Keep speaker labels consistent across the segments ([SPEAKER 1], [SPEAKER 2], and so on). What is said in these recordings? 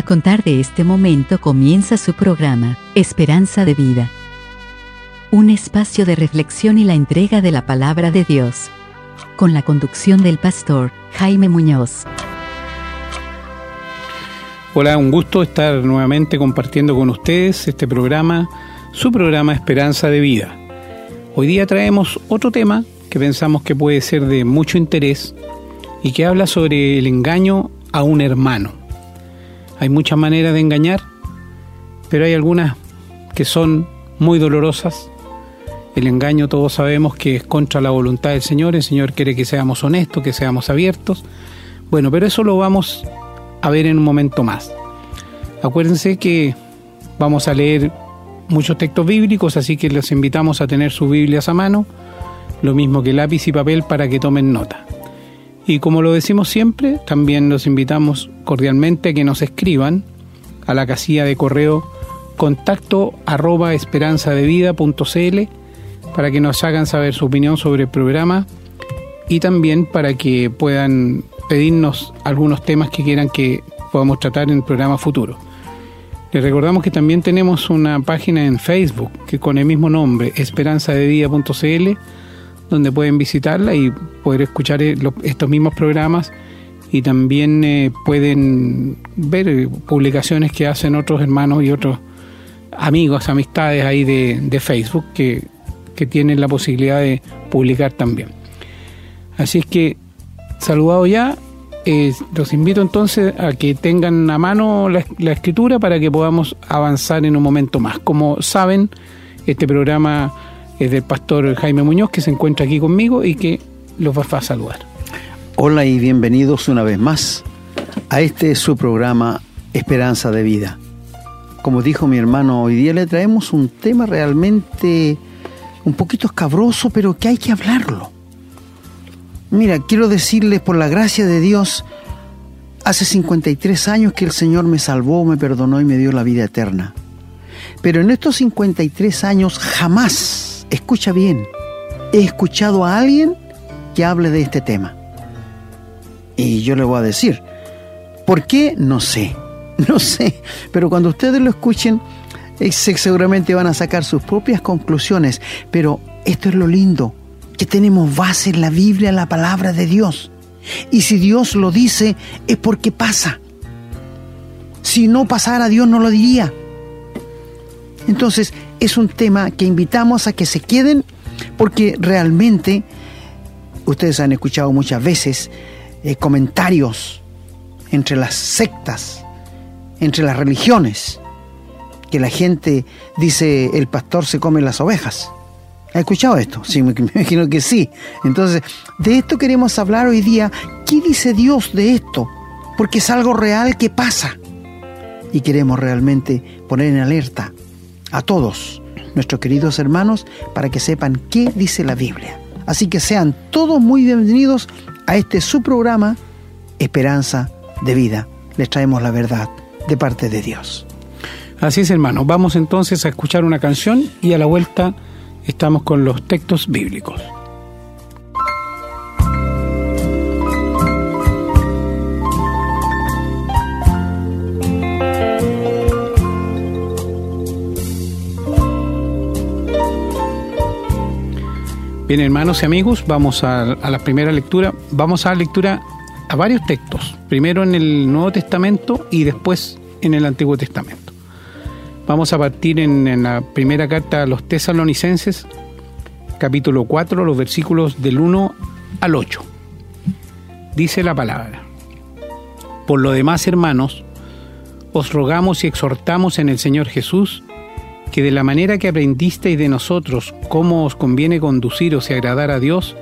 [SPEAKER 1] A contar de este momento comienza su programa, Esperanza de Vida. Un espacio de reflexión y la entrega de la palabra de Dios. Con la conducción del pastor Jaime Muñoz.
[SPEAKER 2] Hola, un gusto estar nuevamente compartiendo con ustedes este programa, su programa Esperanza de Vida. Hoy día traemos otro tema que pensamos que puede ser de mucho interés y que habla sobre el engaño a un hermano. Hay muchas maneras de engañar, pero hay algunas que son muy dolorosas. El engaño todos sabemos que es contra la voluntad del Señor, el Señor quiere que seamos honestos, que seamos abiertos. Bueno, pero eso lo vamos a ver en un momento más. Acuérdense que vamos a leer muchos textos bíblicos, así que les invitamos a tener sus Biblias a mano, lo mismo que lápiz y papel para que tomen nota. Y como lo decimos siempre, también los invitamos cordialmente a que nos escriban a la casilla de correo contacto arroba esperanzadevida.cl para que nos hagan saber su opinión sobre el programa y también para que puedan pedirnos algunos temas que quieran que podamos tratar en el programa futuro. Les recordamos que también tenemos una página en Facebook que con el mismo nombre, esperanzadevida.cl, donde pueden visitarla y poder escuchar eh, estos mismos programas y también eh, pueden ver eh, publicaciones que hacen otros hermanos y otros amigos, amistades ahí de, Facebook que, tienen la posibilidad de publicar también. Así es que, saludado ya, los invito entonces a que tengan a mano la, escritura para que podamos avanzar en un momento más. Como saben, este programa es del pastor Jaime Muñoz, que se encuentra aquí conmigo y que los va a saludar.
[SPEAKER 3] Hola y bienvenidos una vez más a este su programa Esperanza de Vida. Como dijo mi hermano, hoy día le traemos un tema realmente un poquito escabroso, pero que hay que hablarlo. Mira, quiero decirles por la gracia de Dios, hace 53 años que el Señor me salvó, me perdonó y me dio la vida eterna. Pero en estos 53 años jamás escucha bien, he escuchado a alguien que hable de este tema. Y yo le voy a decir, ¿por qué? No sé, no sé, pero cuando ustedes lo escuchen, eh, seguramente van a sacar sus propias conclusiones, pero esto es lo lindo, que tenemos base en la Biblia, en la palabra de Dios. Y si Dios lo dice, es porque pasa. Si no pasara, Dios no lo diría. Entonces, es un tema que invitamos a que se queden porque realmente ustedes han escuchado muchas veces eh, comentarios entre las sectas, entre las religiones, que la gente dice el pastor se come las ovejas. ¿Ha escuchado esto? Sí, me, imagino que sí. Entonces, de esto queremos hablar hoy día. ¿Qué dice Dios de esto? Porque es algo real que pasa. Y queremos realmente poner en alerta a todos nuestros queridos hermanos para que sepan qué dice la Biblia. Así que sean todos muy bienvenidos a este su programa Esperanza de Vida. Les traemos la verdad de parte de Dios.
[SPEAKER 2] Así es, hermano. Vamos entonces a escuchar una canción y a la vuelta estamos con los textos bíblicos. Bien, hermanos y amigos, vamos a, la primera lectura. Vamos a la lectura a varios textos. Primero en el Nuevo Testamento y después en el Antiguo Testamento. Vamos a partir en, en la primera carta a los tesalonicenses, capítulo 4, los versículos del 1 al 8. Dice la palabra. Por lo demás, hermanos, os rogamos y exhortamos en el Señor Jesús, que de la manera que aprendisteis de nosotros cómo os conviene conduciros y agradar a Dios,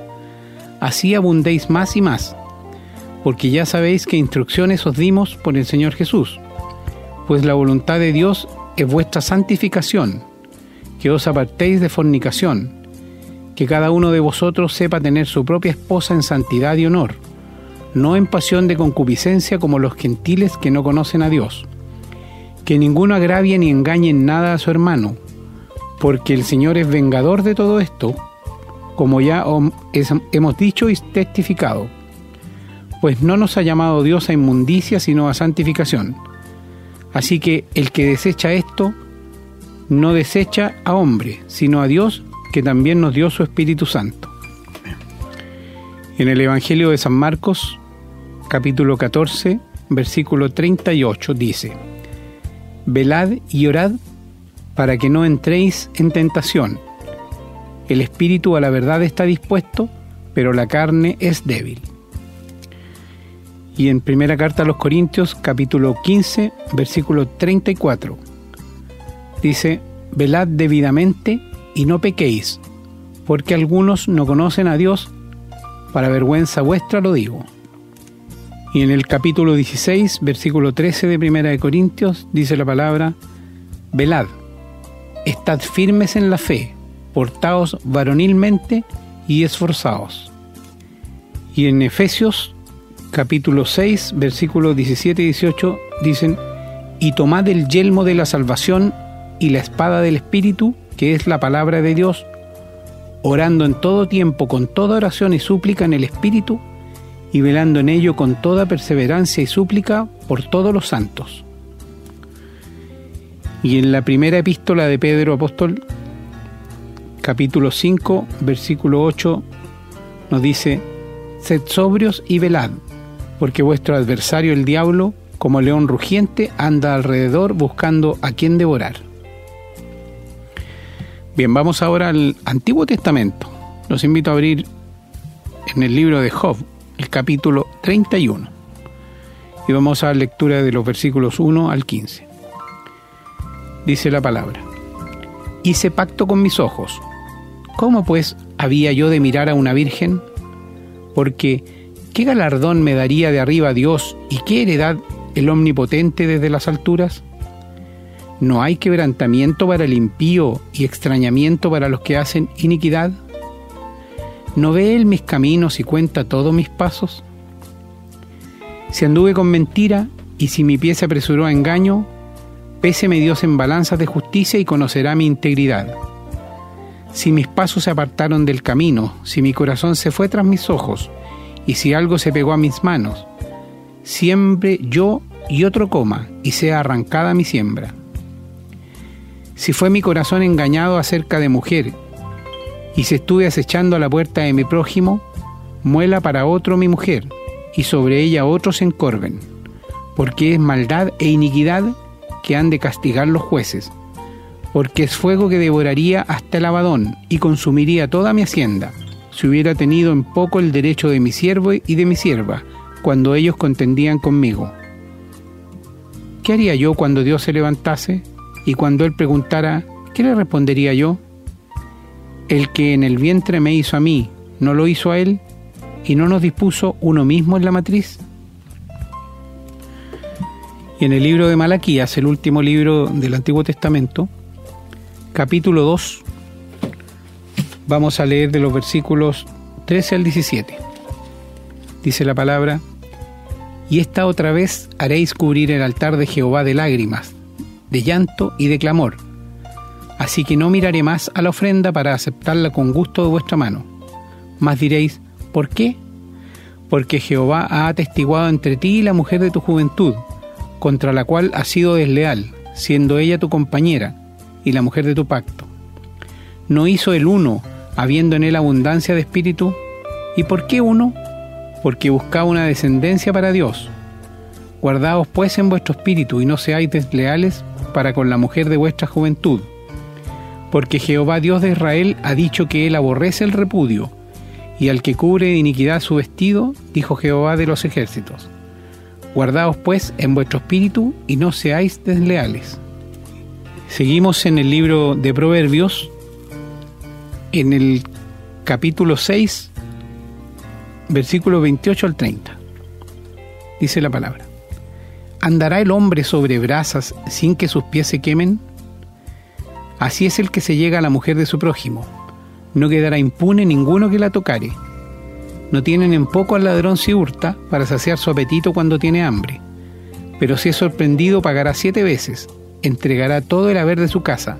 [SPEAKER 2] así abundéis más y más, porque ya sabéis qué instrucciones os dimos por el Señor Jesús, pues la voluntad de Dios es vuestra santificación, que os apartéis de fornicación, que cada uno de vosotros sepa tener su propia esposa en santidad y honor, no en pasión de concupiscencia como los gentiles que no conocen a Dios que ninguno agravie ni engañe en nada a su hermano, porque el Señor es vengador de todo esto, como ya hemos dicho y testificado, pues no nos ha llamado Dios a inmundicia, sino a santificación. Así que el que desecha esto, no desecha a hombre, sino a Dios, que también nos dio su Espíritu Santo. En el Evangelio de San Marcos, capítulo 14, versículo 38, dice, Velad y orad para que no entréis en tentación. El espíritu a la verdad está dispuesto, pero la carne es débil. Y en primera carta a los Corintios, capítulo 15, versículo 34, dice, Velad debidamente y no pequéis, porque algunos no conocen a Dios, para vergüenza vuestra lo digo. Y en el capítulo 16, versículo 13 de Primera de Corintios, dice la palabra, Velad, estad firmes en la fe, portaos varonilmente y esforzaos. Y en Efesios capítulo 6, versículos 17 y 18 dicen, y tomad el yelmo de la salvación y la espada del Espíritu, que es la palabra de Dios, orando en todo tiempo con toda oración y súplica en el Espíritu, y velando en ello con toda perseverancia y súplica por todos los santos. Y en la primera epístola de Pedro Apóstol, capítulo 5, versículo 8, nos dice, Sed sobrios y velad, porque vuestro adversario el diablo, como león rugiente, anda alrededor buscando a quien devorar. Bien, vamos ahora al Antiguo Testamento. Los invito a abrir en el libro de Job, el capítulo 31. Y vamos a la lectura de los versículos 1 al 15. Dice la palabra, hice pacto con mis ojos. ¿Cómo pues había yo de mirar a una virgen? Porque ¿qué galardón me daría de arriba Dios y qué heredad el omnipotente desde las alturas? ¿No hay quebrantamiento para el impío y extrañamiento para los que hacen iniquidad? ¿No ve él mis caminos y cuenta todos mis pasos? Si anduve con mentira y si mi pie se apresuró a engaño, péseme Dios en balanzas de justicia y conocerá mi integridad. Si mis pasos se apartaron del camino, si mi corazón se fue tras mis ojos, y si algo se pegó a mis manos, siempre yo y otro coma, y sea arrancada mi siembra. Si fue mi corazón engañado acerca de mujer, y si estuve acechando a la puerta de mi prójimo, muela para otro mi mujer, y sobre ella otros se encorven, porque es maldad e iniquidad que han de castigar los jueces, porque es fuego que devoraría hasta el abadón y consumiría toda mi hacienda, si hubiera tenido en poco el derecho de mi siervo y de mi sierva, cuando ellos contendían conmigo. ¿Qué haría yo cuando Dios se levantase? Y cuando Él preguntara, ¿qué le respondería yo? El que en el vientre me hizo a mí, ¿no lo hizo a Él? ¿Y no nos dispuso uno mismo en la matriz? Y en el libro de Malaquías, el último libro del Antiguo Testamento, capítulo 2, vamos a leer de los versículos 13 al 17. Dice la palabra, y esta otra vez haréis cubrir el altar de Jehová de lágrimas, de llanto y de clamor. Así que no miraré más a la ofrenda para aceptarla con gusto de vuestra mano. Mas diréis, ¿por qué? Porque Jehová ha atestiguado entre ti y la mujer de tu juventud, contra la cual has sido desleal, siendo ella tu compañera y la mujer de tu pacto. ¿No hizo el uno, habiendo en él abundancia de espíritu? ¿Y por qué uno? Porque buscaba una descendencia para Dios. Guardaos pues en vuestro espíritu y no seáis desleales para con la mujer de vuestra juventud. Porque Jehová Dios de Israel ha dicho que él aborrece el repudio, y al que cubre de iniquidad su vestido, dijo Jehová de los ejércitos Guardaos pues en vuestro espíritu y no seáis desleales. Seguimos en el libro de Proverbios, en el capítulo 6, versículo 28 al 30. Dice la palabra. ¿Andará el hombre sobre brasas sin que sus pies se quemen? Así es el que se llega a la mujer de su prójimo. No quedará impune ninguno que la tocare no tienen en poco al ladrón si hurta para saciar su apetito cuando tiene hambre. Pero si es sorprendido pagará siete veces, entregará todo el haber de su casa.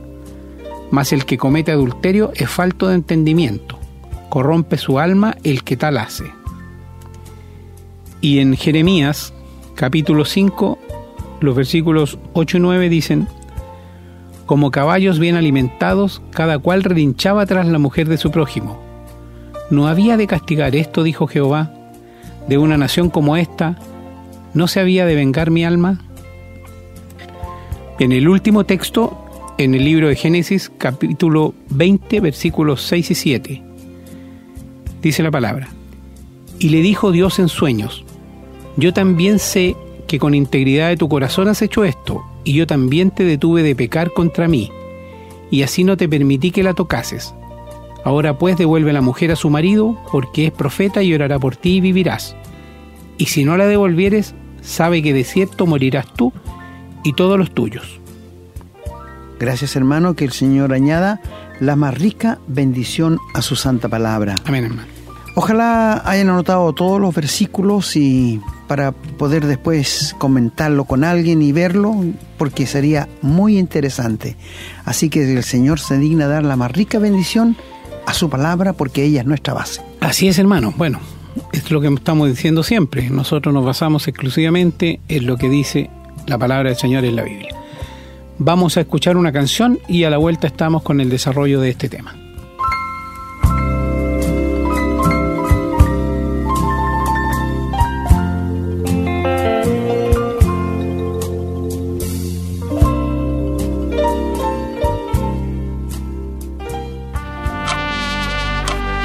[SPEAKER 2] Mas el que comete adulterio es falto de entendimiento, corrompe su alma el que tal hace. Y en Jeremías, capítulo 5, los versículos 8 y 9 dicen, Como caballos bien alimentados, cada cual relinchaba tras la mujer de su prójimo. ¿No había de castigar esto, dijo Jehová, de una nación como esta? ¿No se había de vengar mi alma? En el último texto, en el libro de Génesis, capítulo 20, versículos 6 y 7, dice la palabra, y le dijo Dios en sueños, yo también sé que con integridad de tu corazón has hecho esto, y yo también te detuve de pecar contra mí, y así no te permití que la tocases. Ahora pues devuelve la mujer a su marido, porque es profeta y orará por ti y vivirás. Y si no la devolvieres, sabe que de cierto morirás tú y todos los tuyos.
[SPEAKER 3] Gracias hermano, que el Señor añada la más rica bendición a su santa palabra.
[SPEAKER 2] Amén hermano.
[SPEAKER 3] Ojalá hayan anotado todos los versículos y para poder después comentarlo con alguien y verlo, porque sería muy interesante. Así que el Señor se digna dar la más rica bendición a su palabra, porque ella es nuestra base.
[SPEAKER 2] Así es, hermano. Bueno, es lo que estamos diciendo siempre. Nosotros nos basamos exclusivamente en lo que dice la palabra del Señor en la Biblia. Vamos a escuchar una canción y a la vuelta estamos con el desarrollo de este tema.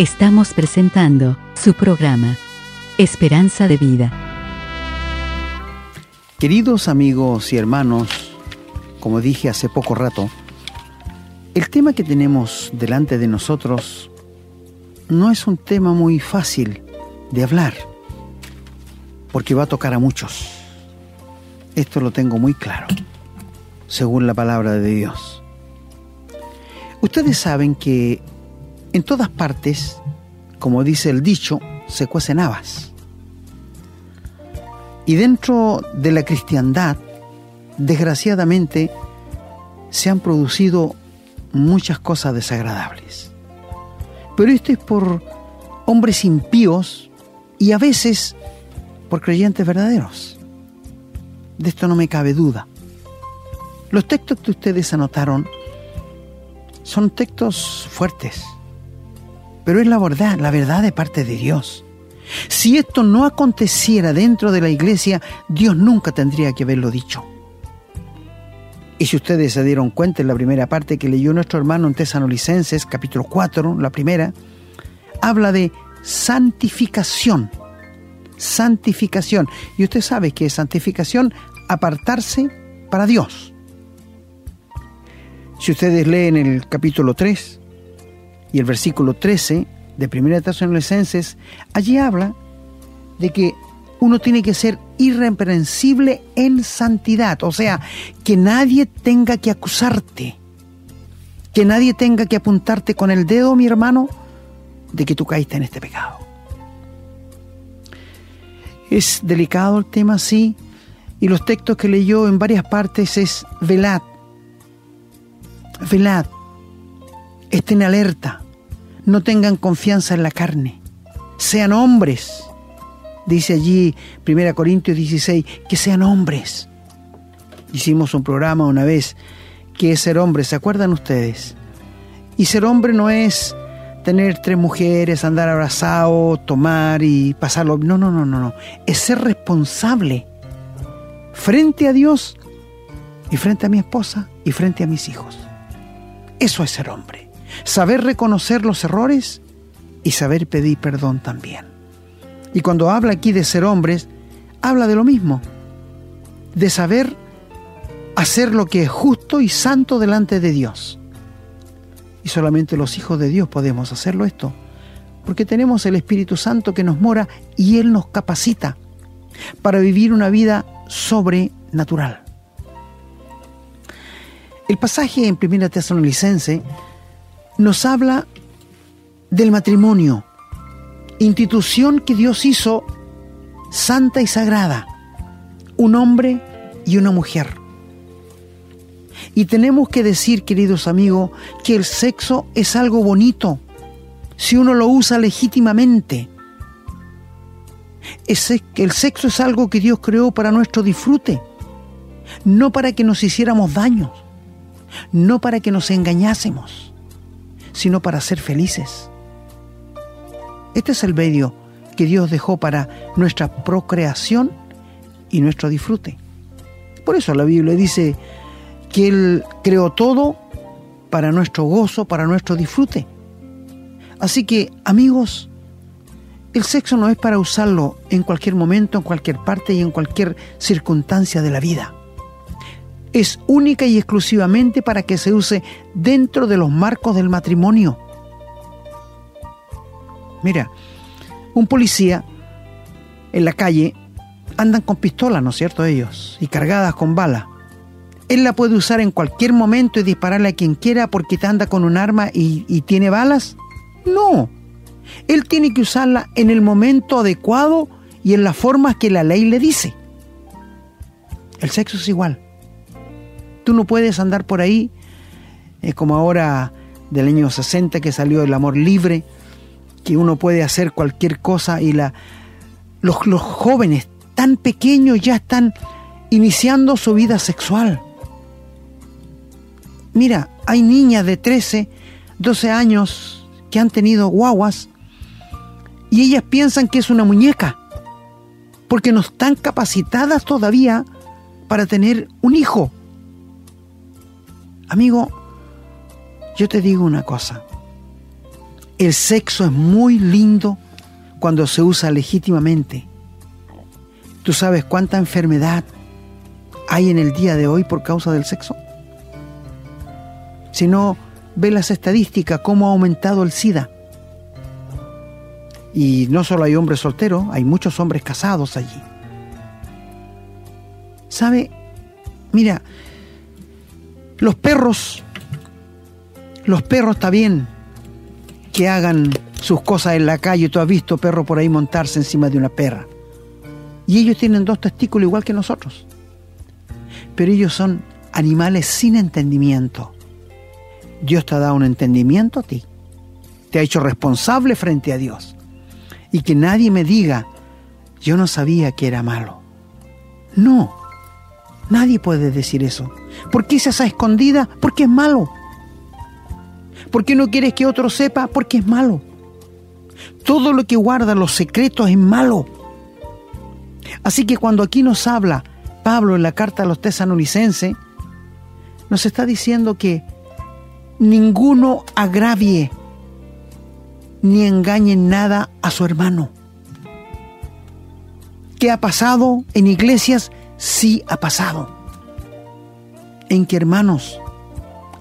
[SPEAKER 1] Estamos presentando su programa, Esperanza de Vida.
[SPEAKER 3] Queridos amigos y hermanos, como dije hace poco rato, el tema que tenemos delante de nosotros no es un tema muy fácil de hablar, porque va a tocar a muchos. Esto lo tengo muy claro, según la palabra de Dios. Ustedes saben que en todas partes, como dice el dicho, se cuecen habas. Y dentro de la cristiandad, desgraciadamente, se han producido muchas cosas desagradables. Pero esto es por hombres impíos y a veces por creyentes verdaderos. De esto no me cabe duda. Los textos que ustedes anotaron son textos fuertes, pero es la verdad, la verdad de parte de Dios. Si esto no aconteciera dentro de la iglesia, Dios nunca tendría que haberlo dicho. Y si ustedes se dieron cuenta en la primera parte que leyó nuestro hermano en Tesanolicenses, capítulo 4, la primera, habla de santificación. Santificación. Y usted sabe que es santificación apartarse para Dios. Si ustedes leen el capítulo 3, y el versículo 13 de Primera Tesalonicenses, allí habla de que uno tiene que ser irreprensible en santidad, o sea, que nadie tenga que acusarte, que nadie tenga que apuntarte con el dedo, mi hermano, de que tú caíste en este pecado. Es delicado el tema, sí, y los textos que leyó en varias partes es velad, velad, estén alerta, no tengan confianza en la carne, sean hombres. Dice allí 1 Corintios 16, que sean hombres. Hicimos un programa una vez que es ser hombre, ¿se acuerdan ustedes? Y ser hombre no es tener tres mujeres, andar abrazado, tomar y pasarlo. No, no, no, no, no. Es ser responsable frente a Dios y frente a mi esposa y frente a mis hijos. Eso es ser hombre saber reconocer los errores y saber pedir perdón también. Y cuando habla aquí de ser hombres, habla de lo mismo, de saber hacer lo que es justo y santo delante de Dios. Y solamente los hijos de Dios podemos hacerlo esto, porque tenemos el Espíritu Santo que nos mora y Él nos capacita para vivir una vida sobrenatural. El pasaje en 1 Tesalonicense nos habla del matrimonio, institución que Dios hizo santa y sagrada, un hombre y una mujer. Y tenemos que decir, queridos amigos, que el sexo es algo bonito si uno lo usa legítimamente. el sexo es algo que Dios creó para nuestro disfrute, no para que nos hiciéramos daños, no para que nos engañásemos, sino para ser felices. Este es el medio que Dios dejó para nuestra procreación y nuestro disfrute. Por eso la Biblia dice que Él creó todo para nuestro gozo, para nuestro disfrute. Así que, amigos, el sexo no es para usarlo en cualquier momento, en cualquier parte y en cualquier circunstancia de la vida. Es única y exclusivamente para que se use dentro de los marcos del matrimonio. Mira, un policía en la calle andan con pistolas, ¿no es cierto? Ellos, y cargadas con balas. Él la puede usar en cualquier momento y dispararle a quien quiera porque te anda con un arma y, y tiene balas. No. Él tiene que usarla en el momento adecuado y en las formas que la ley le dice. El sexo es igual. Tú no puedes andar por ahí, eh, como ahora del año 60 que salió el amor libre, que uno puede hacer cualquier cosa y la, los, los jóvenes tan pequeños ya están iniciando su vida sexual. Mira, hay niñas de 13, 12 años que han tenido guaguas y ellas piensan que es una muñeca, porque no están capacitadas todavía para tener un hijo. Amigo, yo te digo una cosa, el sexo es muy lindo cuando se usa legítimamente. ¿Tú sabes cuánta enfermedad hay en el día de hoy por causa del sexo? Si no, ve las estadísticas, cómo ha aumentado el SIDA. Y no solo hay hombres solteros, hay muchos hombres casados allí. ¿Sabe? Mira, los perros, los perros está bien que hagan sus cosas en la calle. Tú has visto perro por ahí montarse encima de una perra. Y ellos tienen dos testículos igual que nosotros. Pero ellos son animales sin entendimiento. Dios te ha dado un entendimiento a ti. Te ha hecho responsable frente a Dios. Y que nadie me diga, yo no sabía que era malo. No, nadie puede decir eso. ¿Por qué se hace escondida? Porque es malo. ¿Por qué no quieres que otro sepa? Porque es malo. Todo lo que guarda los secretos es malo. Así que cuando aquí nos habla Pablo en la carta a los tesanolicenses, nos está diciendo que ninguno agravie ni engañe nada a su hermano. ¿Qué ha pasado en iglesias? Sí ha pasado. En que hermanos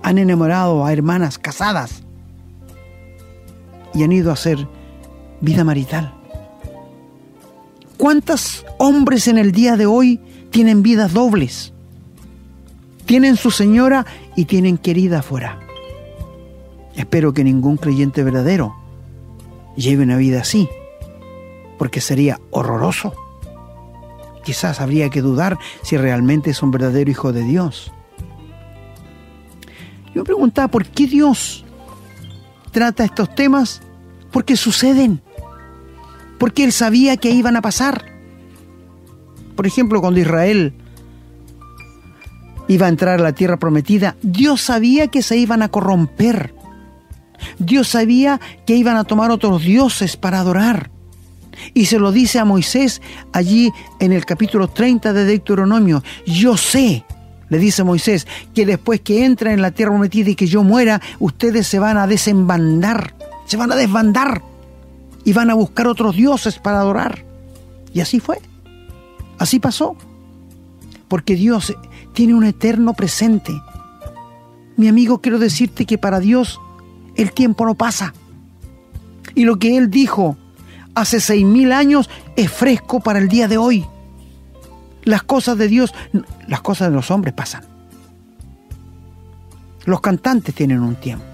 [SPEAKER 3] han enamorado a hermanas casadas y han ido a hacer vida marital. ¿Cuántos hombres en el día de hoy tienen vidas dobles? Tienen su señora y tienen querida afuera. Espero que ningún creyente verdadero lleve una vida así, porque sería horroroso. Quizás habría que dudar si realmente es un verdadero hijo de Dios. Yo me preguntaba por qué Dios trata estos temas, porque suceden porque él sabía que iban a pasar. Por ejemplo, cuando Israel iba a entrar a la tierra prometida, Dios sabía que se iban a corromper. Dios sabía que iban a tomar otros dioses para adorar. Y se lo dice a Moisés allí en el capítulo 30 de Deuteronomio. Yo sé, le dice Moisés, que después que entren en la tierra prometida y que yo muera, ustedes se van a desembandar, se van a desbandar y van a buscar otros dioses para adorar. Y así fue. Así pasó. Porque Dios tiene un eterno presente. Mi amigo, quiero decirte que para Dios el tiempo no pasa. Y lo que Él dijo hace seis mil años es fresco para el día de hoy. Las cosas de Dios, las cosas de los hombres pasan. Los cantantes tienen un tiempo.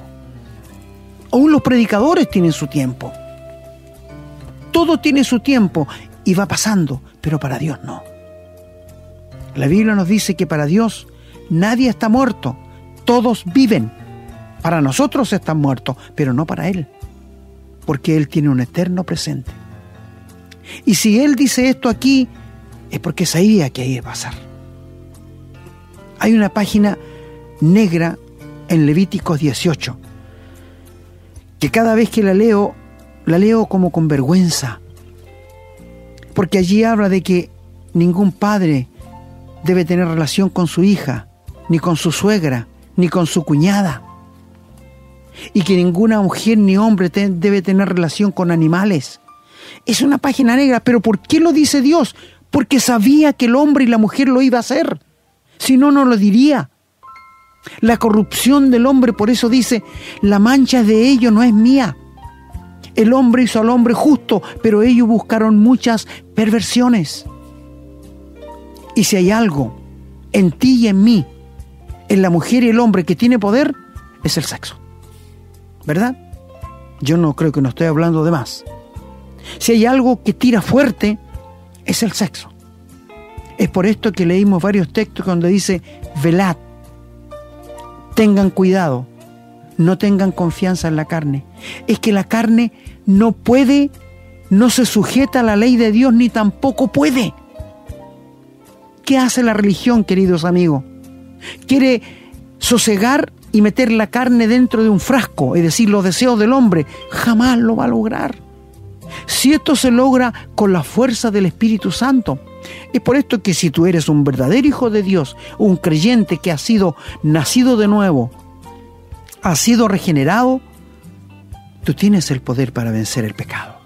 [SPEAKER 3] Aún los predicadores tienen su tiempo. Todo tiene su tiempo y va pasando, pero para Dios no. La Biblia nos dice que para Dios nadie está muerto, todos viven. Para nosotros están muertos, pero no para Él, porque Él tiene un eterno presente. Y si Él dice esto aquí, es porque sabía que iba a pasar. Hay una página negra en Levíticos 18, que cada vez que la leo, la leo como con vergüenza, porque allí habla de que ningún padre debe tener relación con su hija, ni con su suegra, ni con su cuñada, y que ninguna mujer ni hombre debe tener relación con animales. Es una página negra, pero ¿por qué lo dice Dios? Porque sabía que el hombre y la mujer lo iba a hacer. Si no, no lo diría. La corrupción del hombre, por eso dice, la mancha de ellos no es mía. El hombre hizo al hombre justo, pero ellos buscaron muchas perversiones. Y si hay algo en ti y en mí, en la mujer y el hombre que tiene poder, es el sexo. ¿Verdad? Yo no creo que no estoy hablando de más. Si hay algo que tira fuerte, es el sexo. Es por esto que leímos varios textos donde dice, velad, tengan cuidado, no tengan confianza en la carne. Es que la carne no puede, no se sujeta a la ley de Dios ni tampoco puede. ¿Qué hace la religión, queridos amigos? Quiere sosegar y meter la carne dentro de un frasco, es decir, los deseos del hombre. Jamás lo va a lograr. Si esto se logra con la fuerza del Espíritu Santo, es por esto que si tú eres un verdadero hijo de Dios, un creyente que ha sido nacido de nuevo, ha sido regenerado, tú tienes el poder para vencer el pecado.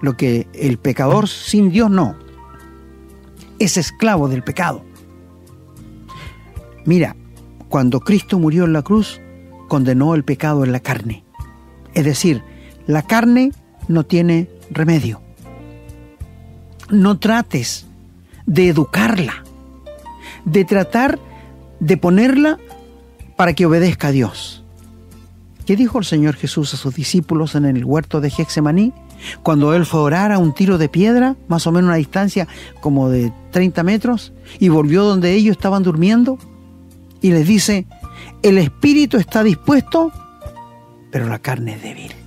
[SPEAKER 3] Lo que el pecador sin Dios no. Es esclavo del pecado. Mira, cuando Cristo murió en la cruz, condenó el pecado en la carne. Es decir, la carne no tiene remedio no trates de educarla, de tratar de ponerla para que obedezca a Dios. ¿Qué dijo el Señor Jesús a sus discípulos en el huerto de Gexemaní? Cuando él fue a orar a un tiro de piedra, más o menos una distancia como de 30 metros, y volvió donde ellos estaban durmiendo, y les dice, el espíritu está dispuesto, pero la carne es débil.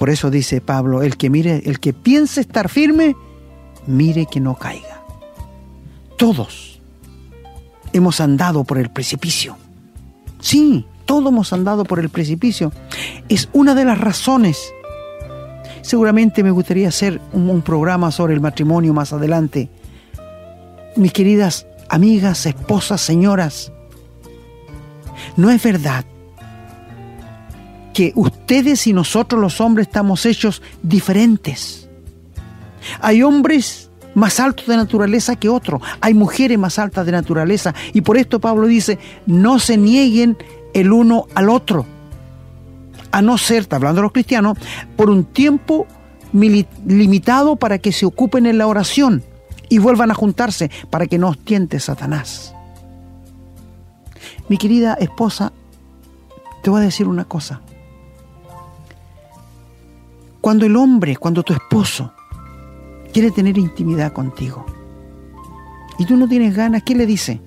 [SPEAKER 3] Por eso dice Pablo, el que mire, el que piense estar firme, mire que no caiga. Todos hemos andado por el precipicio. Sí, todos hemos andado por el precipicio. Es una de las razones. Seguramente me gustaría hacer un, un programa sobre el matrimonio más adelante. Mis queridas amigas, esposas, señoras, no es verdad que ustedes y nosotros los hombres estamos hechos diferentes. Hay hombres más altos de naturaleza que otros, hay mujeres más altas de naturaleza y por esto Pablo dice, no se nieguen el uno al otro, a no ser, está hablando de los cristianos, por un tiempo limitado para que se ocupen en la oración y vuelvan a juntarse para que no os Satanás. Mi querida esposa, te voy a decir una cosa. Cuando el hombre, cuando tu esposo quiere tener intimidad contigo y tú no tienes ganas, ¿qué le dice?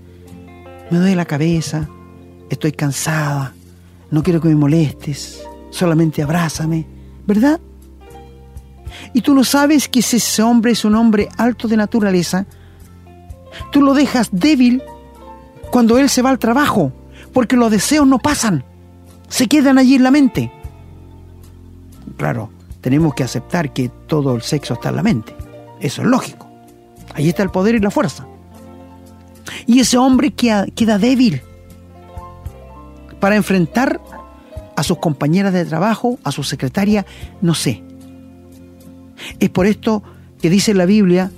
[SPEAKER 3] Me duele la cabeza, estoy cansada, no quiero que me molestes, solamente abrázame, ¿verdad? Y tú no sabes que si ese hombre es un hombre alto de naturaleza, tú lo dejas débil cuando él se va al trabajo, porque los deseos no pasan, se quedan allí en la mente. Claro, tenemos que aceptar que todo el sexo está en la mente. Eso es lógico. Ahí está el poder y la fuerza. Y ese hombre queda, queda débil para enfrentar a sus compañeras de trabajo, a su secretaria, no sé. Es por esto que dice la Biblia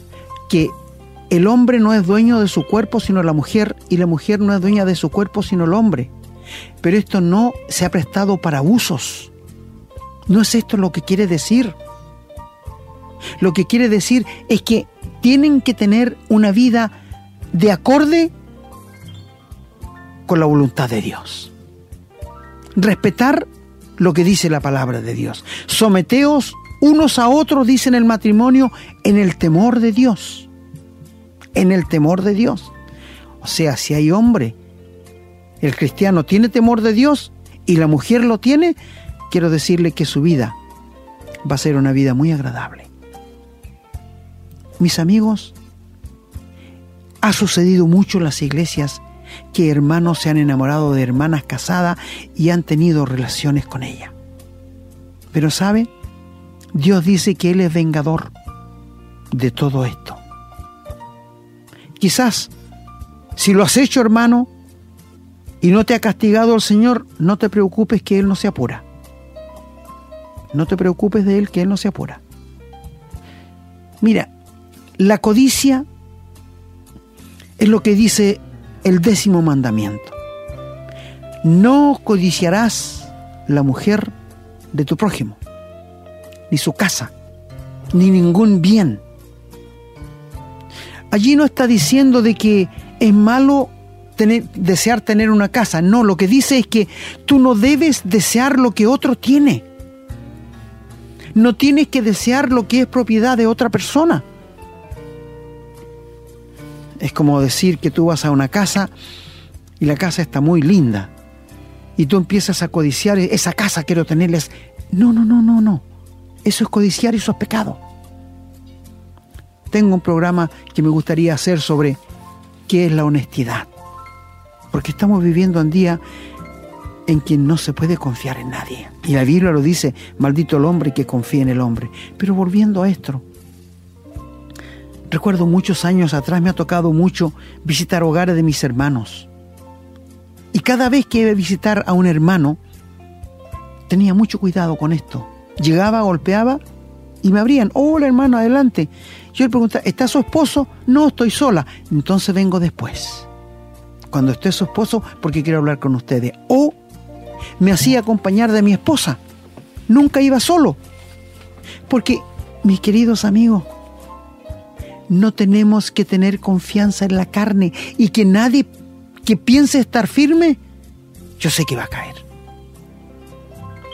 [SPEAKER 3] que el hombre no es dueño de su cuerpo sino la mujer y la mujer no es dueña de su cuerpo sino el hombre. Pero esto no se ha prestado para abusos. No es esto lo que quiere decir. Lo que quiere decir es que tienen que tener una vida de acorde con la voluntad de Dios. Respetar lo que dice la palabra de Dios. Someteos unos a otros, dice en el matrimonio, en el temor de Dios. En el temor de Dios. O sea, si hay hombre, el cristiano tiene temor de Dios y la mujer lo tiene, quiero decirle que su vida va a ser una vida muy agradable. Mis amigos, Ha sucedido mucho en las iglesias que hermanos se han enamorado de hermanas casadas y han tenido relaciones con ella. Pero ¿sabe? Dios dice que Él es vengador de todo esto. Quizás, si lo has hecho hermano y no te ha castigado el Señor, no te preocupes que Él no se apura. No te preocupes de Él que Él no se apura. Mira, la codicia es lo que dice el décimo mandamiento. No codiciarás la mujer de tu prójimo, ni su casa, ni ningún bien. Allí no está diciendo de que es malo desear tener una casa. No, lo que dice es que tú no debes desear lo que otro tiene. No tienes que desear lo que es propiedad de otra persona. Es como decir que tú vas a una casa y la casa está muy linda y tú empiezas a codiciar esa casa, quiero tenerles. No, no, no, no, no. Eso es codiciar y eso es pecado. Tengo un programa que me gustaría hacer sobre qué es la honestidad. Porque estamos viviendo un día en que no se puede confiar en nadie. Y la Biblia lo dice, maldito el hombre que confía en el hombre. Pero volviendo a esto, Recuerdo muchos años atrás me ha tocado mucho visitar hogares de mis hermanos. Y cada vez que iba a visitar a un hermano, tenía mucho cuidado con esto. Llegaba, golpeaba y me abrían. Hola hermano, adelante. Yo le preguntaba, ¿está su esposo? No, estoy sola. Entonces vengo después. Cuando esté su esposo, porque quiero hablar con ustedes. O me hacía acompañar de mi esposa. Nunca iba solo. Porque, mis queridos amigos, no tenemos que tener confianza en la carne y que nadie que piense estar firme, yo sé que va a caer.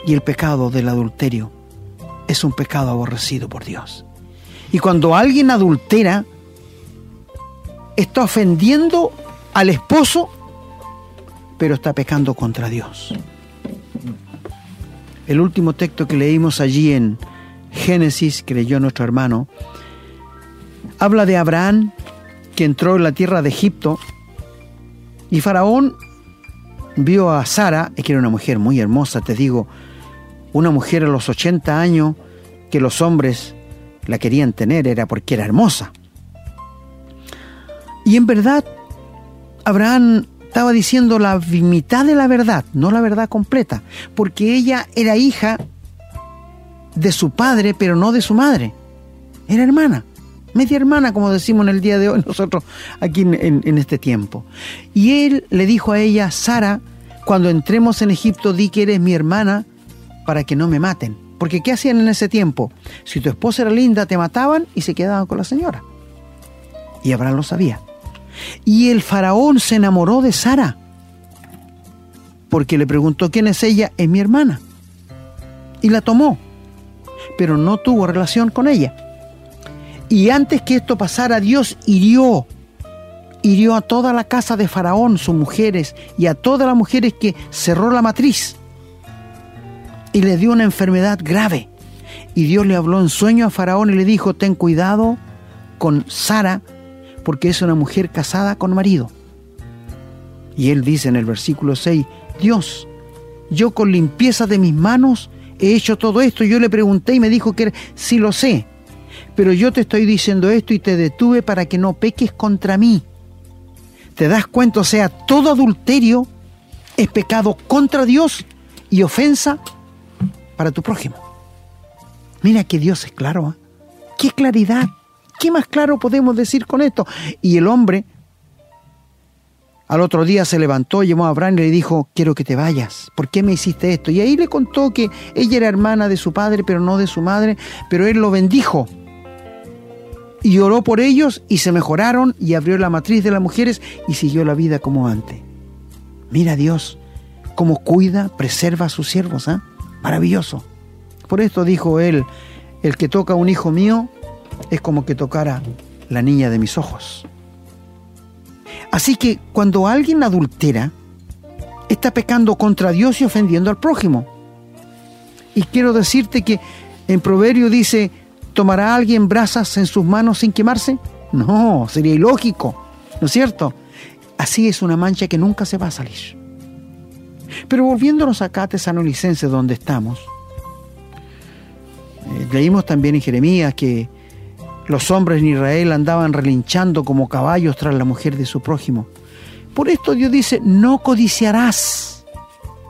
[SPEAKER 3] Y el pecado del adulterio es un pecado aborrecido por Dios. Y cuando alguien adultera, está ofendiendo al esposo, pero está pecando contra Dios. El último texto que leímos allí en Génesis, que leyó nuestro hermano, habla de Abraham que entró en la tierra de Egipto y Faraón vio a Sara, que era una mujer muy hermosa, te digo, una mujer a los 80 años que los hombres la querían tener, era porque era hermosa. Y en verdad, Abraham estaba diciendo la mitad de la verdad, no la verdad completa, porque ella era hija de su padre, pero no de su madre, era hermana media hermana, como decimos en el día de hoy nosotros aquí en, este tiempo. Y él le dijo a ella, Sara, cuando entremos en Egipto, di que eres mi hermana para que no me maten. Porque ¿qué hacían en ese tiempo? Si tu esposa era linda, te mataban y se quedaban con la señora. Y Abraham lo sabía. Y el faraón se enamoró de Sara. Porque le preguntó quién es ella, es mi hermana. Y la tomó. Pero no tuvo relación con ella. Y antes que esto pasara, Dios hirió, hirió a toda la casa de Faraón, sus mujeres, y a todas las mujeres que cerró la matriz. Y le dio una enfermedad grave. Y Dios le habló en sueño a Faraón y le dijo, ten cuidado con Sara, porque es una mujer casada con marido. Y él dice en el versículo 6, Dios, yo con limpieza de mis manos he hecho todo esto. Yo le pregunté y me dijo que sí lo sé pero yo te estoy diciendo esto y te detuve para que no peques contra mí. ¿Te das cuenta? O sea, todo adulterio es pecado contra Dios y ofensa para tu prójimo. Mira que Dios es claro. ¿eh? ¡Qué claridad! ¿Qué más claro podemos decir con esto? Y el hombre al otro día se levantó, llamó a Abraham y le dijo, quiero que te vayas, ¿por qué me hiciste esto? Y ahí le contó que ella era hermana de su padre, pero no de su madre, pero él lo bendijo y oró por ellos y se mejoraron y abrió la matriz de las mujeres y siguió la vida como antes. Mira Dios cómo cuida, preserva a sus siervos, ¿ah? Maravilloso. Por esto dijo él, el que toca a un hijo mío es como que tocara la niña de mis ojos. Así que cuando alguien adultera, está pecando contra Dios y ofendiendo al prójimo. Y quiero decirte que en Proverbio dice, ¿Tomará alguien brasas en sus manos sin quemarse? No, sería ilógico. ¿No es cierto? Así es una mancha que nunca se va a salir. Pero volviéndonos acá a Tesanolicense donde estamos, eh, leímos también en Jeremías que los hombres en Israel andaban relinchando como caballos tras la mujer de su prójimo. Por esto Dios dice, no codiciarás,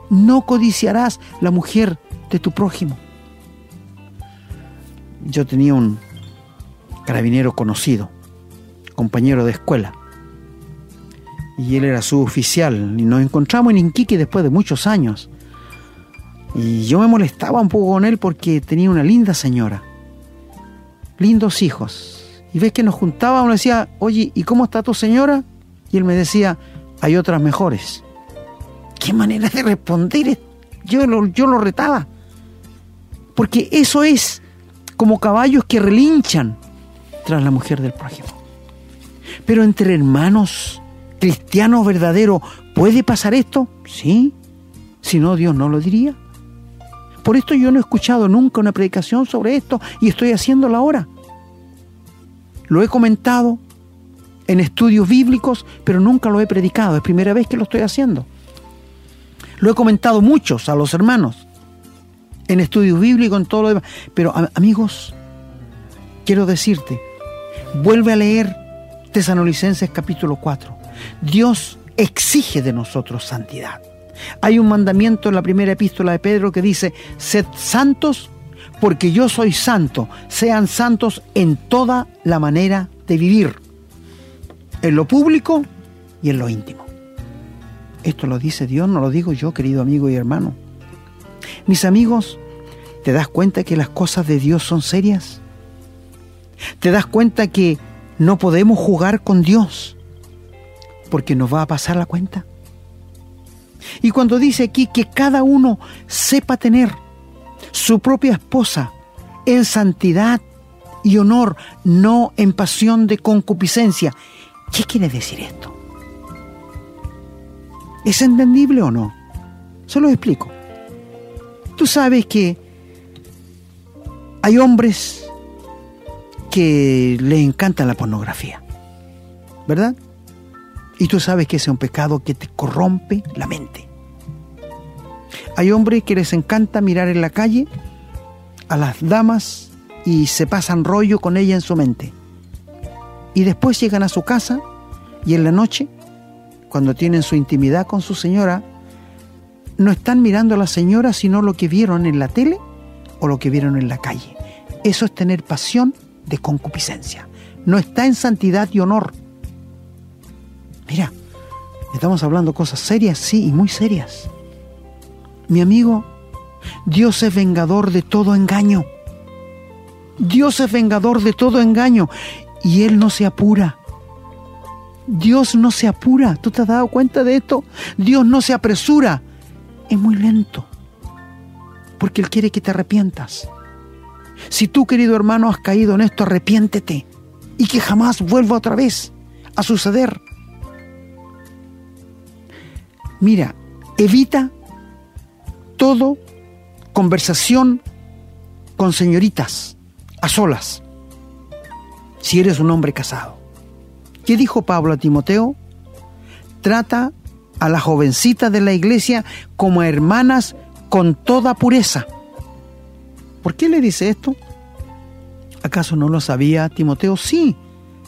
[SPEAKER 3] no codiciarás la mujer de tu prójimo. Yo tenía un carabinero conocido, compañero de escuela, y él era su oficial, y nos encontramos en Inquique después de muchos años. Y yo me molestaba un poco con él porque tenía una linda señora, lindos hijos. Y ves que nos juntábamos, y decía, oye, ¿y cómo está tu señora? Y él me decía, hay otras mejores. ¿Qué manera de responder? Yo lo, yo lo retaba. Porque eso es como caballos que relinchan tras la mujer del prójimo. Pero entre hermanos cristianos verdaderos, ¿puede pasar esto? Sí. Si no, Dios no lo diría. Por esto yo no he escuchado nunca una predicación sobre esto y estoy haciéndola ahora. Lo he comentado en estudios bíblicos, pero nunca lo he predicado. Es primera vez que lo estoy haciendo. Lo he comentado muchos a los hermanos en estudios bíblicos, en todo lo demás. Pero amigos, quiero decirte, vuelve a leer Tesanolicenses capítulo 4. Dios exige de nosotros santidad. Hay un mandamiento en la primera epístola de Pedro que dice, sed santos porque yo soy santo. Sean santos en toda la manera de vivir, en lo público y en lo íntimo. Esto lo dice Dios, no lo digo yo, querido amigo y hermano. Mis amigos, ¿te das cuenta que las cosas de Dios son serias? ¿Te das cuenta que no podemos jugar con Dios porque nos va a pasar la cuenta? Y cuando dice aquí que cada uno sepa tener su propia esposa en santidad y honor, no en pasión de concupiscencia, ¿qué quiere decir esto? ¿Es entendible o no? Se lo explico. Tú sabes que hay hombres que les encanta la pornografía, ¿verdad? Y tú sabes que ese es un pecado que te corrompe la mente. Hay hombres que les encanta mirar en la calle a las damas y se pasan rollo con ella en su mente. Y después llegan a su casa y en la noche, cuando tienen su intimidad con su señora, no están mirando a la señora sino lo que vieron en la tele o lo que vieron en la calle. Eso es tener pasión de concupiscencia. No está en santidad y honor. Mira, estamos hablando cosas serias, sí, y muy serias. Mi amigo, Dios es vengador de todo engaño. Dios es vengador de todo engaño y Él no se apura. Dios no se apura. ¿Tú te has dado cuenta de esto? Dios no se apresura. Es muy lento. Porque Él quiere que te arrepientas. Si tú, querido hermano, has caído en esto, arrepiéntete. Y que jamás vuelva otra vez a suceder. Mira, evita todo conversación con señoritas, a solas, si eres un hombre casado. ¿Qué dijo Pablo a Timoteo? Trata a las jovencitas de la iglesia como hermanas con toda pureza. ¿Por qué le dice esto? ¿Acaso no lo sabía Timoteo? Sí,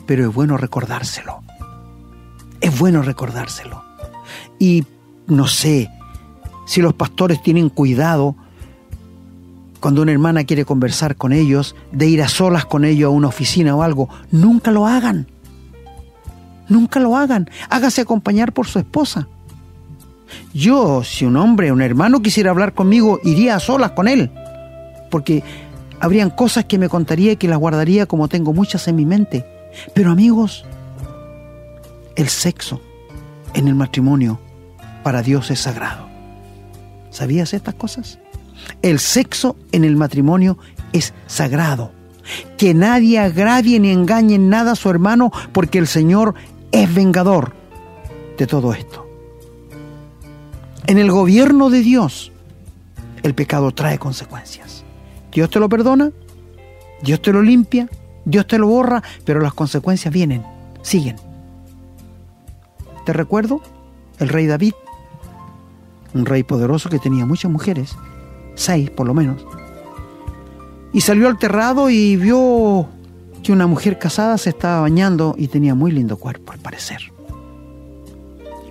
[SPEAKER 3] pero es bueno recordárselo. Es bueno recordárselo. Y no sé si los pastores tienen cuidado cuando una hermana quiere conversar con ellos, de ir a solas con ellos a una oficina o algo, nunca lo hagan. Nunca lo hagan. Hágase acompañar por su esposa. Yo, si un hombre, un hermano quisiera hablar conmigo, iría a solas con él. Porque habrían cosas que me contaría y que las guardaría como tengo muchas en mi mente. Pero amigos, el sexo en el matrimonio para Dios es sagrado. ¿Sabías estas cosas? El sexo en el matrimonio es sagrado. Que nadie agravie ni engañe en nada a su hermano porque el Señor es vengador de todo esto. En el gobierno de Dios, el pecado trae consecuencias. Dios te lo perdona, Dios te lo limpia, Dios te lo borra, pero las consecuencias vienen, siguen. te recuerdo, el rey David, un rey poderoso que tenía muchas mujeres, seis por lo menos. Y salió al terrado y vio que una mujer casada se estaba bañando y tenía muy lindo cuerpo, al parecer.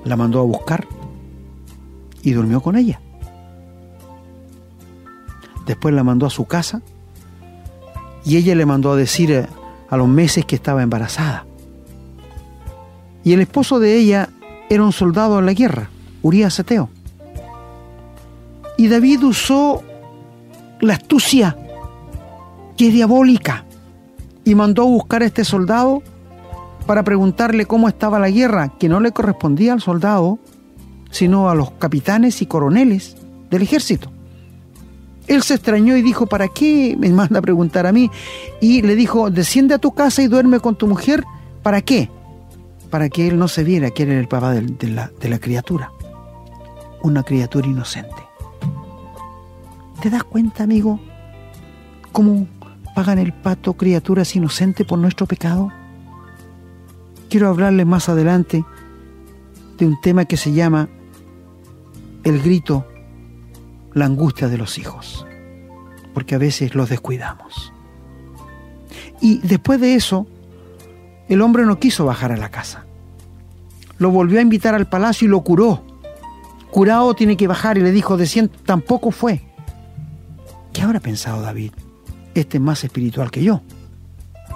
[SPEAKER 3] La mandó a buscar y durmió con ella. Después la mandó a su casa y ella le mandó a decir eh, a los meses que estaba embarazada. Y el esposo de ella era un soldado en la guerra, Urias Eteo. Y David usó la astucia, que es diabólica, y mandó buscar a este soldado para preguntarle cómo estaba la guerra, que no le correspondía al soldado, sino a los capitanes y coroneles del ejército. Él se extrañó y dijo, ¿para qué me manda a preguntar a mí? Y le dijo, desciende a tu casa y duerme con tu mujer. ¿Para qué? Para que él no se viera que era el papá de la criatura. Una criatura inocente. ¿Te das cuenta, amigo, cómo pagan el pato criaturas inocentes por nuestro pecado? Quiero hablarles más adelante de un tema que se llama el grito la angustia de los hijos, porque a veces los descuidamos. Y después de eso, el hombre no quiso bajar a la casa. Lo volvió a invitar al palacio y lo curó. Curado tiene que bajar y le dijo, de cien, tampoco fue. ¿Qué habrá pensado David? Este es más espiritual que yo.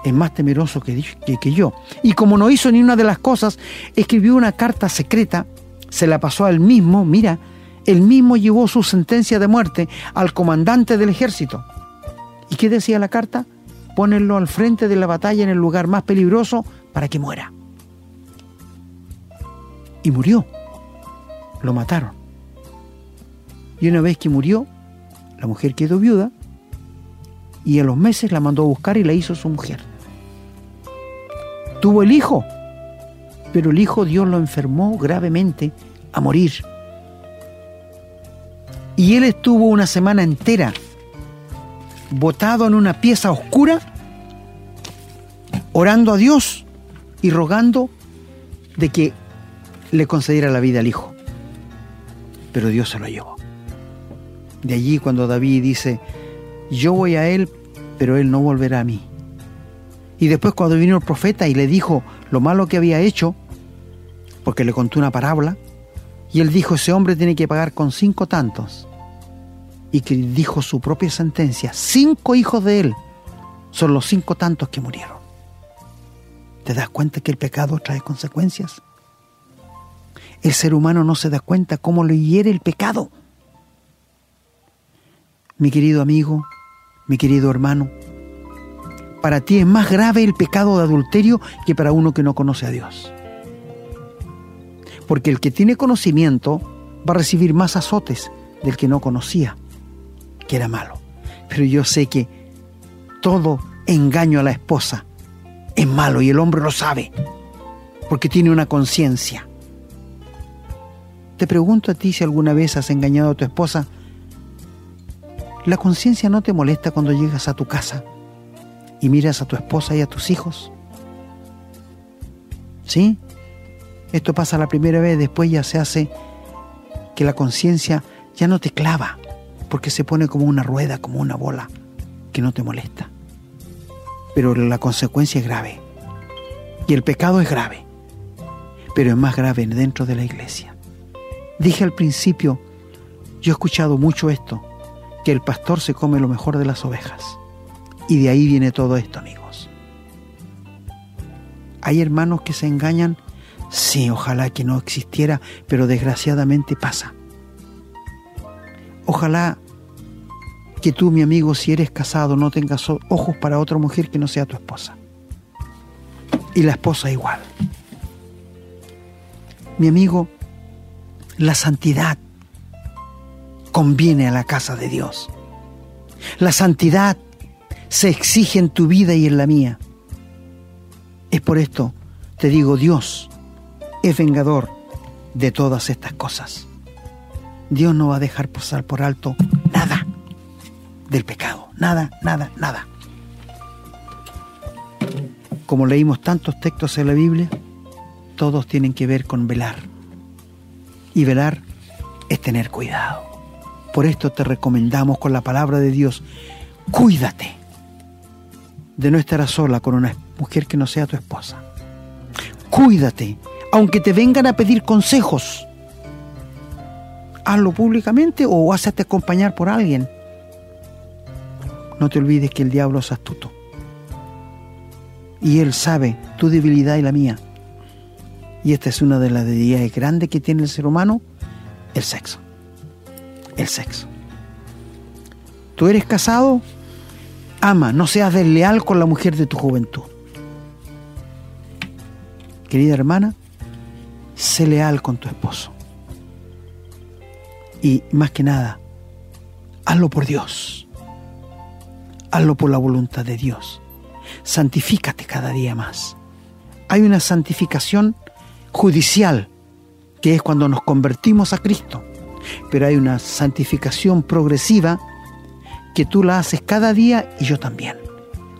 [SPEAKER 3] Es más temeroso que, yo. Y como no hizo ni una de las cosas, escribió una carta secreta, se la pasó al mismo, mira, él mismo llevó su sentencia de muerte al comandante del ejército. ¿Y qué decía la carta? Ponerlo al frente de la batalla en el lugar más peligroso para que muera. Y murió. Lo mataron. Y una vez que murió, la mujer quedó viuda y a los meses la mandó a buscar y la hizo su mujer. Tuvo el hijo, pero el hijo Dios lo enfermó gravemente a morir. Y él estuvo una semana entera botado en una pieza oscura, orando a Dios y rogando de que le concediera la vida al hijo. Pero Dios se lo llevó. De allí cuando David dice, yo voy a él, pero él no volverá a mí. Y después cuando vino el profeta y le dijo lo malo que había hecho, porque le contó una parábola, y él dijo, ese hombre tiene que pagar con cinco tantos y que dijo su propia sentencia, cinco hijos de él son los cinco tantos que murieron. ¿Te das cuenta que el pecado trae consecuencias? El ser humano no se da cuenta cómo le hiere el pecado. Mi querido amigo, mi querido hermano, para ti es más grave el pecado de adulterio que para uno que no conoce a Dios. Porque el que tiene conocimiento va a recibir más azotes del que no conocía que era malo. Pero yo sé que todo engaño a la esposa es malo y el hombre lo sabe, porque tiene una conciencia. Te pregunto a ti si alguna vez has engañado a tu esposa. ¿La conciencia no te molesta cuando llegas a tu casa y miras a tu esposa y a tus hijos? ¿Sí? Esto pasa la primera vez, después ya se hace que la conciencia ya no te clava porque se pone como una rueda, como una bola, que no te molesta. Pero la consecuencia es grave. Y el pecado es grave. Pero es más grave dentro de la iglesia. Dije al principio, yo he escuchado mucho esto, que el pastor se come lo mejor de las ovejas. Y de ahí viene todo esto, amigos. Hay hermanos que se engañan. Sí, ojalá que no existiera, pero desgraciadamente pasa. Ojalá que tú, mi amigo, si eres casado, no tengas ojos para otra mujer que no sea tu esposa. Y la esposa igual. Mi amigo, la santidad conviene a la casa de Dios. La santidad se exige en tu vida y en la mía. Es por esto, te digo, Dios es vengador de todas estas cosas. Dios no va a dejar pasar por alto nada del pecado. Nada, nada, nada. Como leímos tantos textos en la Biblia, todos tienen que ver con velar. Y velar es tener cuidado. Por esto te recomendamos con la palabra de Dios, cuídate de no estar sola con una mujer que no sea tu esposa. Cuídate, aunque te vengan a pedir consejos. Hazlo públicamente o hazte acompañar por alguien. No te olvides que el diablo es astuto. Y él sabe tu debilidad y la mía. Y esta es una de las debilidades grandes que tiene el ser humano, el sexo. El sexo. Tú eres casado, ama, no seas desleal con la mujer de tu juventud. Querida hermana, sé leal con tu esposo. Y más que nada, hazlo por Dios. Hazlo por la voluntad de Dios. Santifícate cada día más. Hay una santificación judicial, que es cuando nos convertimos a Cristo. Pero hay una santificación progresiva que tú la haces cada día y yo también,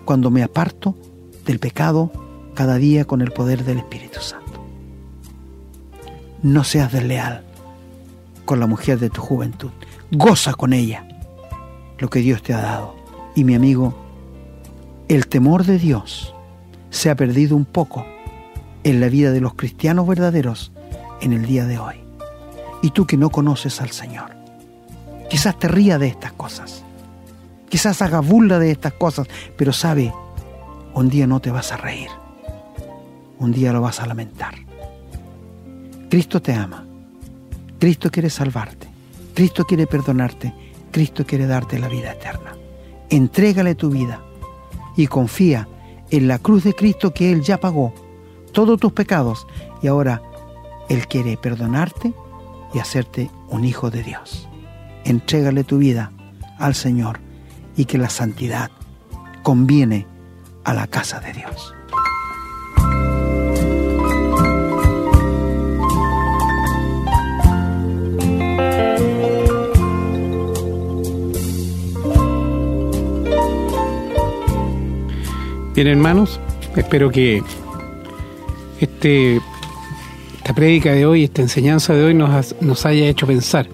[SPEAKER 3] cuando me aparto del pecado cada día con el poder del Espíritu Santo. No seas desleal con la mujer de tu juventud. Goza con ella lo que Dios te ha dado. Y mi amigo, el temor de Dios se ha perdido un poco en la vida de los cristianos verdaderos en el día de hoy. Y tú que no conoces al Señor, quizás te ría de estas cosas, quizás haga burla de estas cosas, pero sabe, un día no te vas a reír, un día lo vas a lamentar. Cristo te ama, Cristo quiere salvarte, Cristo quiere perdonarte, Cristo quiere darte la vida eterna. Entrégale tu vida y confía en la cruz de Cristo que Él ya pagó todos tus pecados y ahora Él quiere perdonarte y hacerte un hijo de Dios. Entrégale tu vida al Señor y que la santidad conviene a la casa de Dios.
[SPEAKER 2] Bien hermanos, espero que este, esta prédica de hoy, esta enseñanza de hoy nos, nos haya hecho pensar.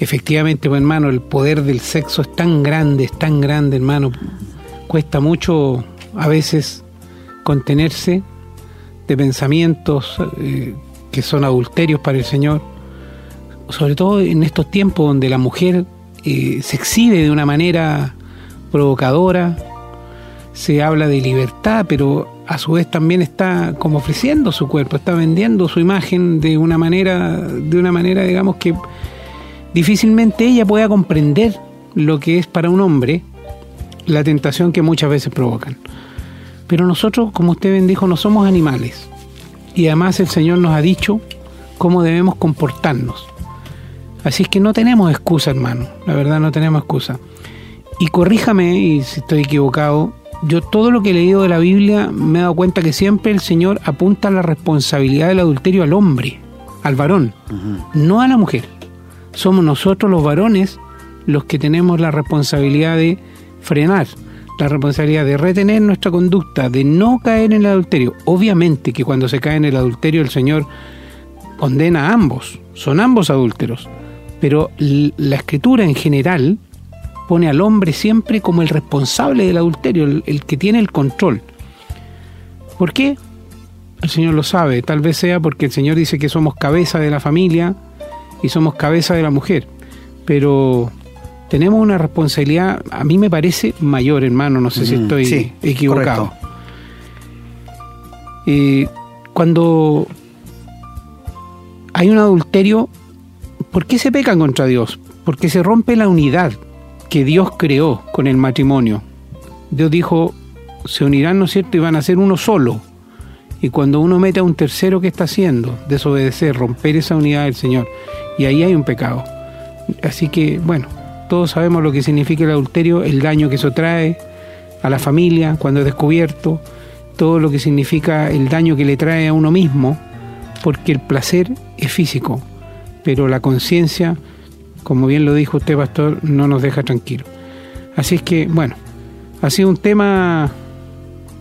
[SPEAKER 2] Efectivamente, pues, hermano, el poder del sexo es tan grande, es tan grande, hermano. Cuesta mucho a veces contenerse de pensamientos eh, que son adulterios para el Señor. Sobre todo en estos tiempos donde la mujer eh, se exhibe de una manera provocadora, se habla de libertad, pero a su vez también está como ofreciendo su cuerpo, está vendiendo su imagen de una manera, de una manera, digamos que difícilmente ella pueda comprender lo que es para un hombre la tentación que muchas veces provocan. Pero nosotros, como usted bien dijo, no somos animales. Y además el Señor nos ha dicho cómo debemos comportarnos. Así es que no tenemos excusa, hermano. La verdad no tenemos excusa. Y corríjame si estoy equivocado, yo todo lo que he leído de la Biblia me he dado cuenta que siempre el Señor apunta la responsabilidad del adulterio al hombre, al varón, no a la mujer. Somos nosotros los varones los que tenemos la responsabilidad de frenar, la responsabilidad de retener nuestra conducta, de no caer en el adulterio. Obviamente que cuando se cae en el adulterio el Señor condena a ambos, son ambos adúlteros, pero la escritura en general pone al hombre siempre como el responsable del adulterio, el, que tiene el control. ¿Por qué? El Señor lo sabe, tal vez sea porque el Señor dice que somos cabeza de la familia y somos cabeza de la mujer, pero tenemos una responsabilidad, a mí me parece mayor, hermano, no sé si estoy equivocado. Eh, cuando hay un adulterio, ¿por qué se peca contra Dios? Porque se rompe la unidad que Dios creó con el matrimonio. Dios dijo, se unirán, ¿no es cierto?, y van a ser uno solo. Y cuando uno mete a un tercero, ¿qué está haciendo? Desobedecer, romper esa unidad del Señor. Y ahí hay un pecado. Así que, bueno, todos sabemos lo que significa el adulterio, el daño que eso trae a la familia cuando es descubierto, todo lo que significa el daño que le trae a uno mismo, porque el placer es físico, pero la conciencia como bien lo dijo usted, pastor, no nos deja tranquilos. Así es que, bueno, ha sido un tema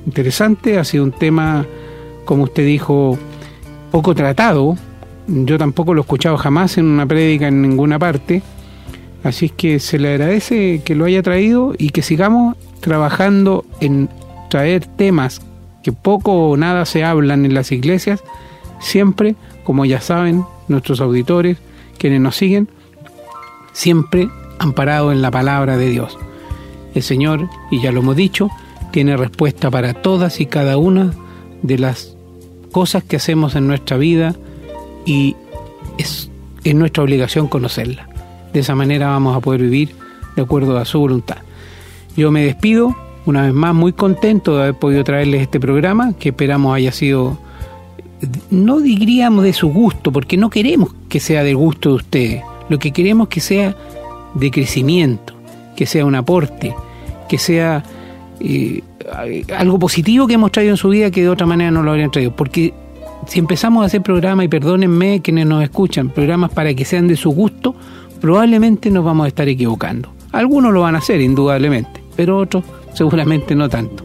[SPEAKER 2] interesante, ha sido un tema, como usted dijo, poco tratado. Yo tampoco lo he escuchado jamás en una prédica en ninguna parte. Así es que se le agradece que lo haya traído y que sigamos trabajando en traer temas que poco o nada se hablan en las iglesias, siempre, como ya saben nuestros auditores, quienes nos siguen, siempre amparado en la palabra de Dios. El Señor, y ya lo hemos dicho, tiene respuesta para todas y cada una de las cosas que hacemos en nuestra vida y es, es nuestra obligación conocerla. De esa manera vamos a poder vivir de acuerdo a su voluntad. Yo me despido, una vez más muy contento de haber podido traerles este programa, que esperamos haya sido, no diríamos de su gusto, porque no queremos que sea del gusto de ustedes, lo que queremos que sea de crecimiento, que sea un aporte, que sea eh, algo positivo que hemos traído en su vida que de otra manera no lo habrían traído. Porque si empezamos a hacer programas, y perdónenme quienes nos escuchan, programas para que sean de su gusto, probablemente nos vamos a estar equivocando. Algunos lo van a hacer, indudablemente, pero otros seguramente no tanto.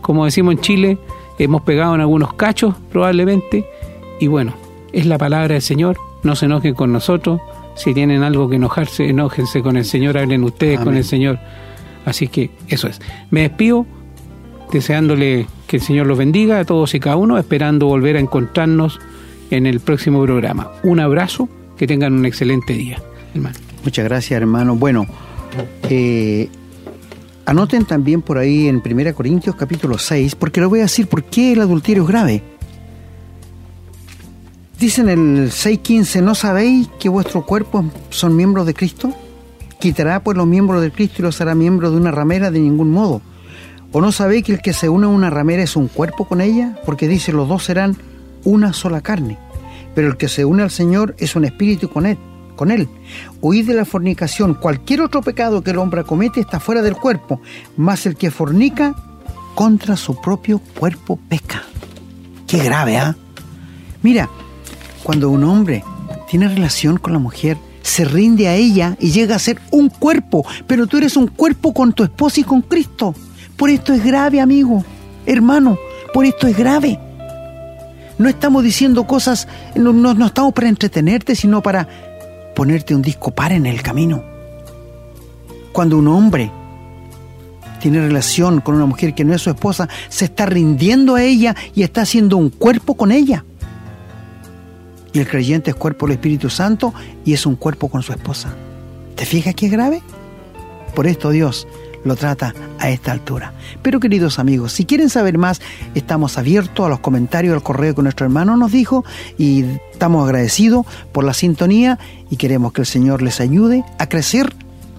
[SPEAKER 2] Como decimos en Chile, hemos pegado en algunos cachos, probablemente, y bueno, es la palabra del Señor, no se enojen con nosotros, si tienen algo que enojarse, enójense con el Señor, hablen ustedes con el Señor. Así que eso es. Me despido deseándole que el Señor los bendiga a todos y cada uno, esperando volver a encontrarnos en el próximo programa. Un abrazo, que tengan un excelente día, hermano.
[SPEAKER 3] Muchas gracias, hermano. Bueno, eh, anoten también por ahí en 1 Corintios capítulo 6, porque lo voy a decir por qué el adulterio es grave. Dicen en el 6.15, ¿no sabéis que vuestros cuerpos son miembros de Cristo? Quitará pues los miembros de Cristo y los hará miembros de una ramera de ningún modo. ¿O no sabéis que el que se une a una ramera es un cuerpo con ella? Porque dice, los dos serán una sola carne. Pero el que se une al Señor es un espíritu con él. Con él. Huid de la fornicación. Cualquier otro pecado que el hombre comete está fuera del cuerpo, mas el que fornica contra su propio cuerpo peca. Qué grave, ¿ah? Mira, cuando un hombre tiene relación con la mujer, se rinde a ella y llega a ser un cuerpo, pero tú eres un cuerpo con tu esposa y con Cristo. Por esto es grave, amigo, hermano, por esto es grave. No estamos diciendo cosas, no, estamos para entretenerte, sino para ponerte un disco par en el camino. Cuando un hombre tiene relación con una mujer que no es su esposa, se está rindiendo a ella y está haciendo un cuerpo con ella y el creyente es cuerpo del Espíritu Santo y es un cuerpo con su esposa. ¿Te fijas qué es grave? Por esto Dios lo trata a esta altura. Pero queridos amigos, si quieren saber más, estamos abiertos a los comentarios del correo que nuestro hermano nos dijo y estamos agradecidos por la sintonía y queremos que el Señor les ayude a crecer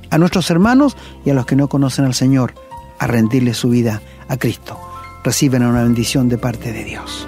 [SPEAKER 3] a nuestros hermanos y a los que no conocen al Señor, a rendirle su vida a Cristo. Reciben una bendición de parte de Dios